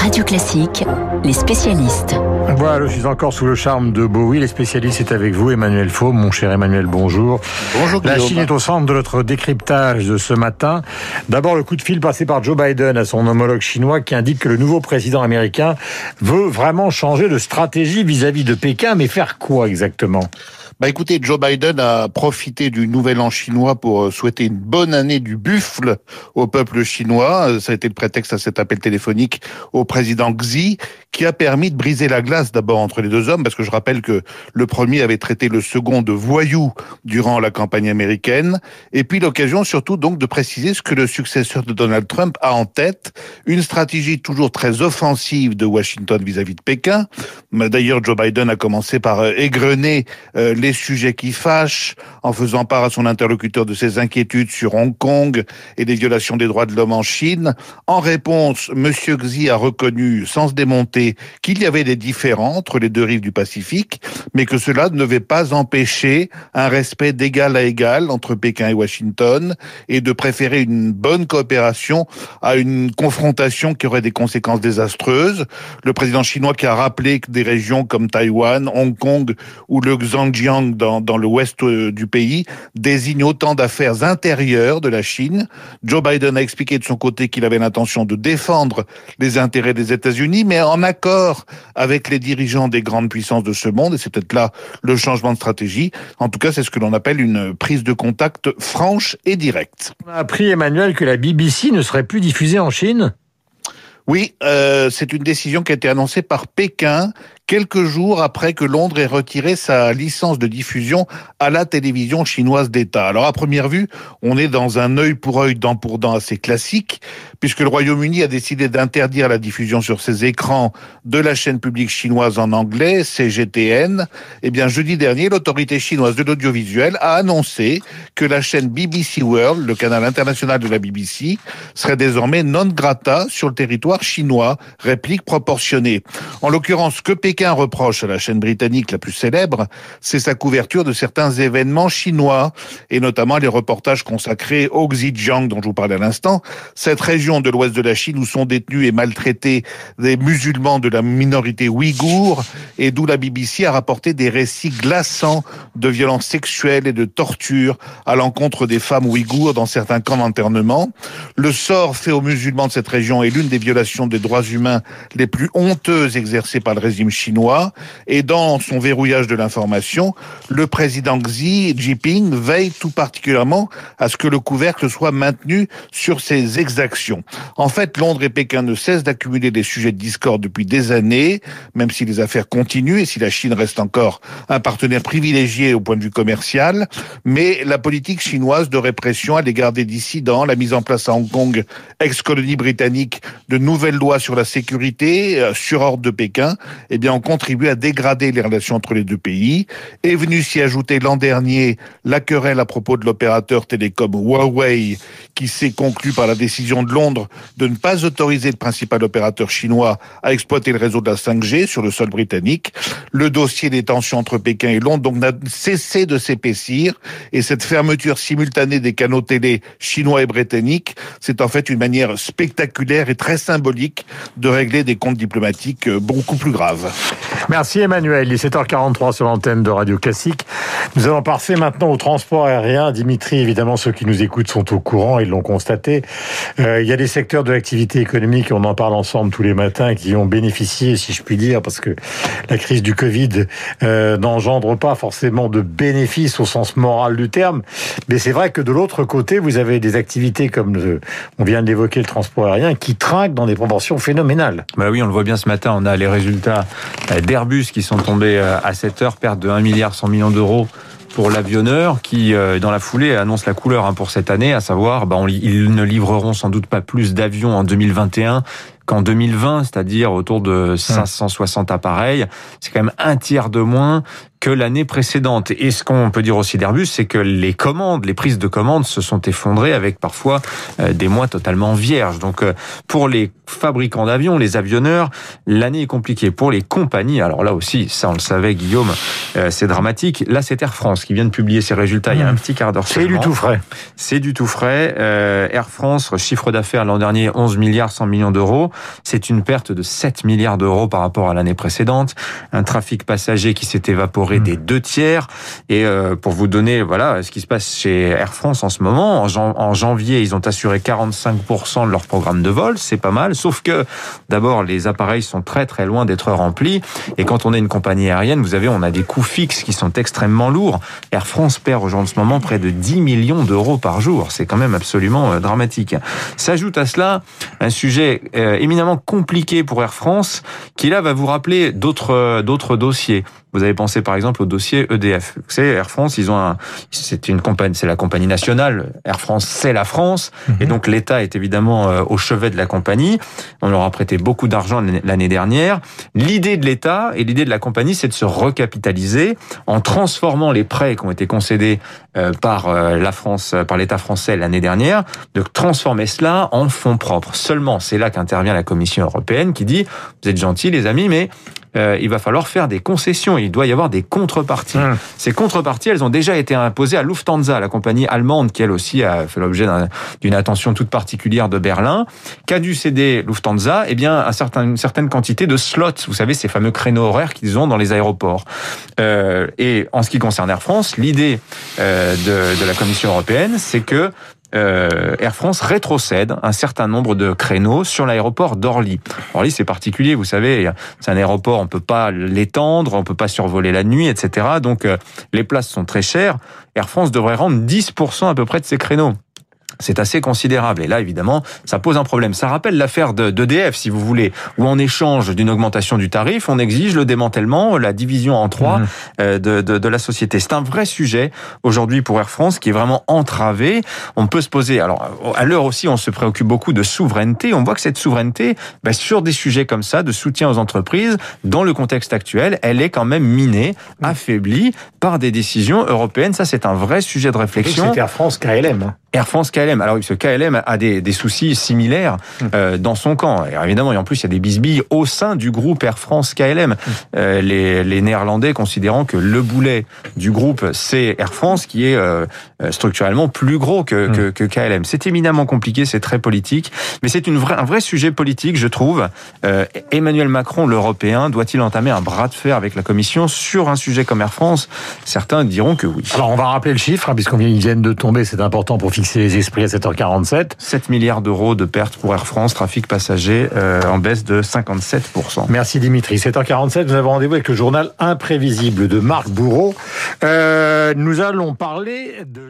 Radio Classique, les spécialistes. Voilà, je suis encore sous le charme de Bowie. Les spécialistes, c'est avec vous, Emmanuel Faux. Mon cher Emmanuel, bonjour. Bonjour, La Chine est au centre de notre décryptage de ce matin. D'abord, le coup de fil passé par Joe Biden à son homologue chinois qui indique que le nouveau président américain veut vraiment changer de stratégie vis-à-vis de Pékin. Mais faire quoi exactement? Bah écoutez, Joe Biden a profité du nouvel an chinois pour euh, souhaiter une bonne année du buffle au peuple chinois. Euh, ça a été le prétexte à cet appel téléphonique au président Xi, qui a permis de briser la glace d'abord entre les deux hommes, parce que je rappelle que le premier avait traité le second de voyou durant la campagne américaine, et puis l'occasion surtout donc de préciser ce que le successeur de Donald Trump a en tête, une stratégie toujours très offensive de Washington vis-à-vis de Pékin. D'ailleurs, Joe Biden a commencé par euh, égrener les sujets qui fâchent, en faisant part à son interlocuteur de ses inquiétudes sur Hong Kong et les violations des droits de l'homme en Chine. En réponse, M. Xi a reconnu, sans se démonter, qu'il y avait des différends entre les deux rives du Pacifique, mais que cela ne devait pas empêcher un respect d'égal à égal entre Pékin et Washington et de préférer une bonne coopération à une confrontation qui aurait des conséquences désastreuses. Le président chinois qui a rappelé que des régions comme Taïwan, Hong Kong ou le Xinjiang dans, dans l'ouest euh, du pays désigne autant d'affaires intérieures de la Chine. Joe Biden a expliqué de son côté qu'il avait l'intention de défendre les intérêts des États-Unis, mais en accord avec les dirigeants des grandes puissances de ce monde, et c'est peut-être là le changement de stratégie. En tout cas, c'est ce que l'on appelle une prise de contact franche et directe. On a appris, Emmanuel, que la BBC ne serait plus diffusée en Chine? Oui, euh, c'est une décision qui a été annoncée par Pékin quelques jours après que Londres ait retiré sa licence de diffusion à la télévision chinoise d'État. Alors à première vue, on est dans un œil pour œil, dent pour dent assez classique, puisque le Royaume-Uni a décidé d'interdire la diffusion sur ses écrans de la chaîne publique chinoise en anglais, CGTN. Eh bien, jeudi dernier, l'autorité chinoise de l'audiovisuel a annoncé que la chaîne BBC World, le canal international de la BBC, serait désormais non grata sur le territoire chinois, réplique proportionnée. En l'occurrence, que Pékin un reproche à la chaîne britannique la plus célèbre, c'est sa couverture de certains événements chinois, et notamment les reportages consacrés au Xinjiang dont je vous parlais à l'instant, cette région de l'ouest de la Chine où sont détenus et maltraités des musulmans de la minorité ouïghour, et d'où la BBC a rapporté des récits glaçants de violences sexuelles et de tortures à l'encontre des femmes ouïghours dans certains camps d'internement. Le sort fait aux musulmans de cette région est l'une des violations des droits humains les plus honteuses exercées par le régime chinois et dans son verrouillage de l'information, le président Xi Jinping veille tout particulièrement à ce que le couvercle soit maintenu sur ses exactions. En fait, Londres et Pékin ne cessent d'accumuler des sujets de discorde depuis des années, même si les affaires continuent et si la Chine reste encore un partenaire privilégié au point de vue commercial. Mais la politique chinoise de répression à l'égard des dissidents, la mise en place à Hong Kong, ex-colonie britannique, de nouvelles lois sur la sécurité, euh, sur ordre de Pékin, eh bien, ont contribué à dégrader les relations entre les deux pays. Est venu s'y ajouter l'an dernier la querelle à propos de l'opérateur télécom Huawei qui s'est conclue par la décision de Londres de ne pas autoriser le principal opérateur chinois à exploiter le réseau de la 5G sur le sol britannique. Le dossier des tensions entre Pékin et Londres donc n'a cessé de s'épaissir et cette fermeture simultanée des canaux télé chinois et britanniques, c'est en fait une manière spectaculaire et très symbolique de régler des comptes diplomatiques beaucoup plus graves. Merci Emmanuel. Il est 7h43 sur l'antenne de Radio Classique. Nous allons passer maintenant au transport aérien. Dimitri, évidemment, ceux qui nous écoutent sont au courant, ils l'ont constaté. Euh, il y a des secteurs de l'activité économique, on en parle ensemble tous les matins, qui ont bénéficié, si je puis dire, parce que la crise du Covid euh, n'engendre pas forcément de bénéfices au sens moral du terme. Mais c'est vrai que de l'autre côté, vous avez des activités comme le, on vient d'évoquer le transport aérien qui trinquent dans des proportions phénoménales. Bah oui, on le voit bien ce matin, on a les résultats euh, d'Airbus qui sont tombés euh, à 7 heures, perte de 1 milliard 100 millions d'euros pour l'avionneur qui, euh, dans la foulée, annonce la couleur hein, pour cette année, à savoir, bah, ils ne livreront sans doute pas plus d'avions en 2021 qu'en 2020, c'est-à-dire autour de 560 appareils. C'est quand même un tiers de moins que l'année précédente. Et ce qu'on peut dire aussi d'Airbus, c'est que les commandes, les prises de commandes se sont effondrées avec parfois euh, des mois totalement vierges. Donc euh, pour les fabricants d'avions, les avionneurs, l'année est compliquée. Pour les compagnies, alors là aussi, ça on le savait Guillaume, euh, c'est dramatique. Là c'est Air France qui vient de publier ses résultats il y a un petit quart d'heure C'est du tout frais. C'est du tout frais. Air France, chiffre d'affaires l'an dernier 11 milliards 100 millions d'euros. C'est une perte de 7 milliards d'euros par rapport à l'année précédente. Un trafic passager qui s'est évaporé mmh. des deux tiers. Et euh, pour vous donner, voilà, ce qui se passe chez Air France en ce moment, en, janvier, ils ont assuré 45% de leur programme de vol. C'est pas mal. Sauf que, d'abord, les appareils sont très très loin d'être remplis. Et quand on est une compagnie aérienne, vous savez, on a des coûts fixes qui sont extrêmement lourds. Air France perd aujourd'hui en ce moment près de 10 millions d'euros par jour. C'est quand même absolument euh, dramatique. S'ajoute à cela un sujet euh, éminemment compliqué pour Air France, qui là va vous rappeler d'autres euh, d'autres dossiers. Vous avez pensé par exemple au dossier EDF. Vous savez, Air France, ils ont un, c'est une compagnie, c'est la compagnie nationale. Air France, c'est la France, et mhm. donc l'État est évidemment euh, au chevet de la compagnie. On leur a prêté beaucoup d'argent l'année dernière. L'idée de l'État et l'idée de la compagnie, c'est de se recapitaliser en transformant les prêts qui ont été concédés euh, par la France, par l'État français l'année dernière, de transformer cela en fonds propres. Seulement, c'est là qu'intervient la Commission européenne qui dit, vous êtes gentils les amis, mais euh, il va falloir faire des concessions. Il doit y avoir des contreparties. Hum. Ces contreparties, elles ont déjà été imposées à Lufthansa, la compagnie allemande qui elle aussi a fait l'objet d'une attention toute particulière de Berlin. Qu'a dû céder Lufthansa Eh bien, un certain, une certaine quantité de slots. Vous savez, ces fameux créneaux horaires qu'ils ont dans les aéroports. Euh, et en ce qui concerne Air France, l'idée euh, de, de la Commission européenne, c'est que euh, Air France rétrocède un certain nombre de créneaux sur l'aéroport d'Orly. Orly, c'est particulier, vous savez, c'est un aéroport, on peut pas l'étendre, on peut pas survoler la nuit, etc. Donc euh, les places sont très chères. Air France devrait rendre 10% à peu près de ces créneaux. C'est assez considérable. Et là, évidemment, ça pose un problème. Ça rappelle l'affaire d'EDF, si vous voulez, où en échange d'une augmentation du tarif, on exige le démantèlement, la division en trois mmh. euh, de, de, de, la société. C'est un vrai sujet aujourd'hui pour Air France qui est vraiment entravé. On peut se poser, alors à l'heure aussi, on se préoccupe beaucoup de souveraineté. On voit que cette souveraineté, bah, sur des sujets comme ça, de soutien aux entreprises, dans le contexte actuel, elle est quand même minée, mmh. affaiblie par des décisions européennes. Ça, c'est un vrai sujet de réflexion. C'est Air France KLM. Air France KLM. Alors, ce KLM a des, des soucis similaires hum. euh, dans son camp. Et évidemment, et en plus, il y a des bisbilles au sein du groupe Air France KLM. Hum. Euh, les, les, Néerlandais considérant que le boulet du groupe, c'est Air France, qui est euh, structurellement plus gros que, hum. que, que KLM. C'est éminemment compliqué, c'est très politique, mais c'est une vraie, un vrai sujet politique, je trouve. Euh, Emmanuel Macron, l'Européen, doit-il entamer un bras de fer avec la Commission sur un sujet comme Air France? Certains diront que oui. Alors, on va rappeler le chiffre, hein, puisqu'on vient de tomber, c'est important pour fixer les esprits à 7h47. 7 milliards d'euros de pertes pour Air France, trafic passager euh, en baisse de 57%. Merci Dimitri. 7h47, nous avons rendez-vous avec le journal Imprévisible de Marc Bourreau. Euh, nous allons parler de